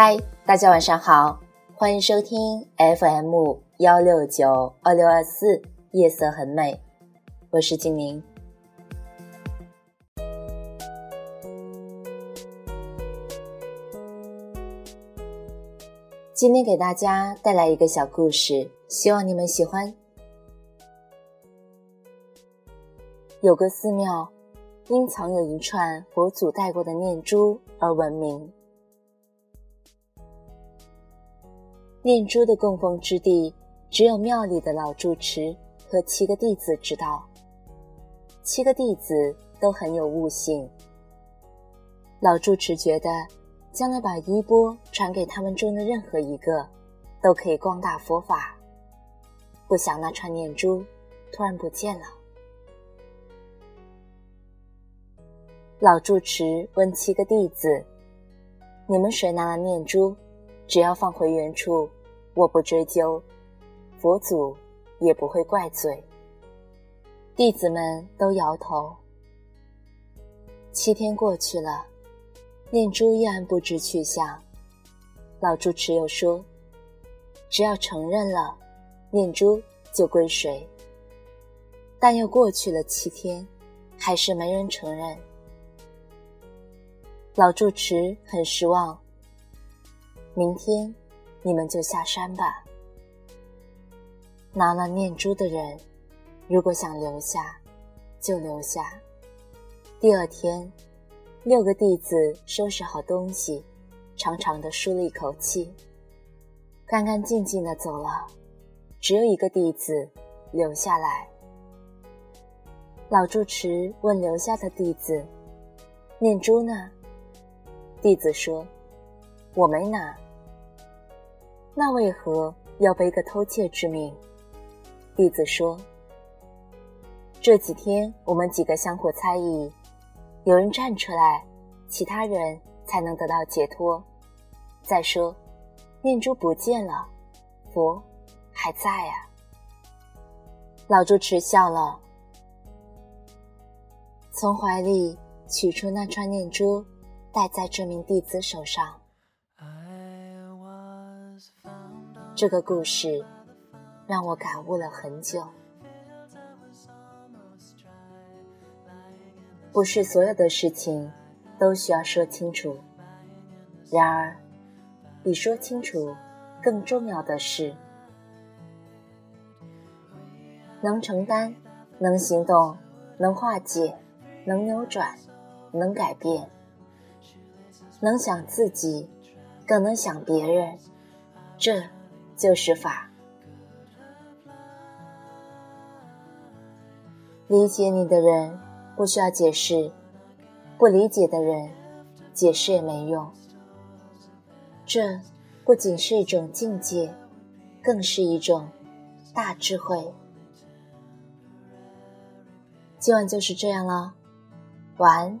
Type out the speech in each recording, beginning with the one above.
嗨，大家晚上好，欢迎收听 FM 幺六九二六二四，夜色很美，我是精灵。今天给大家带来一个小故事，希望你们喜欢。有个寺庙，因藏有一串佛祖带过的念珠而闻名。念珠的供奉之地，只有庙里的老住持和七个弟子知道。七个弟子都很有悟性。老住持觉得。将来把衣钵传给他们中的任何一个，都可以光大佛法。不想那串念珠突然不见了。老住持问七个弟子：“你们谁拿了念珠？只要放回原处，我不追究，佛祖也不会怪罪。”弟子们都摇头。七天过去了。念珠依然不知去向，老住持又说：“只要承认了，念珠就归谁。”但又过去了七天，还是没人承认。老住持很失望。明天，你们就下山吧。拿了念珠的人，如果想留下，就留下。第二天。六个弟子收拾好东西，长长的舒了一口气，干干净净的走了。只有一个弟子留下来。老住持问留下的弟子：“念珠呢？”弟子说：“我没拿。”那为何要背个偷窃之名？弟子说：“这几天我们几个相互猜疑。”有人站出来，其他人才能得到解脱。再说，念珠不见了，佛还在啊。老住持笑了，从怀里取出那串念珠，戴在这名弟子手上。这个故事让我感悟了很久。不是所有的事情都需要说清楚，然而，比说清楚更重要的是，能承担、能行动、能化解、能扭转、能改变、能想自己，更能想别人，这就是法。理解你的人。不需要解释，不理解的人，解释也没用。这不仅是一种境界，更是一种大智慧。今晚就是这样了，晚安。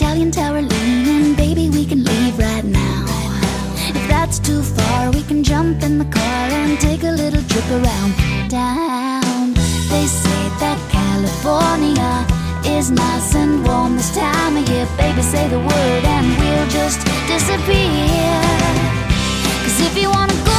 Italian tower leaning, baby, we can leave right now. If that's too far, we can jump in the car and take a little trip around town. They say that California is nice and warm this time of year. Baby, say the word and we'll just disappear. Cause if you wanna go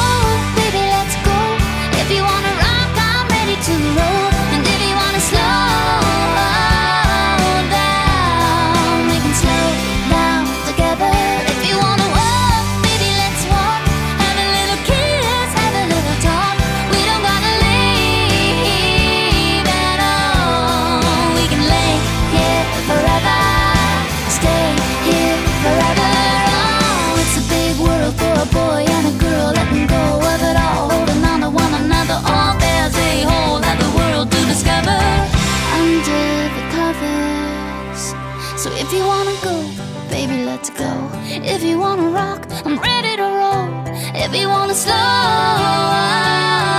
wanna go, baby, let's go. If you wanna rock, I'm ready to roll. If you wanna slow, I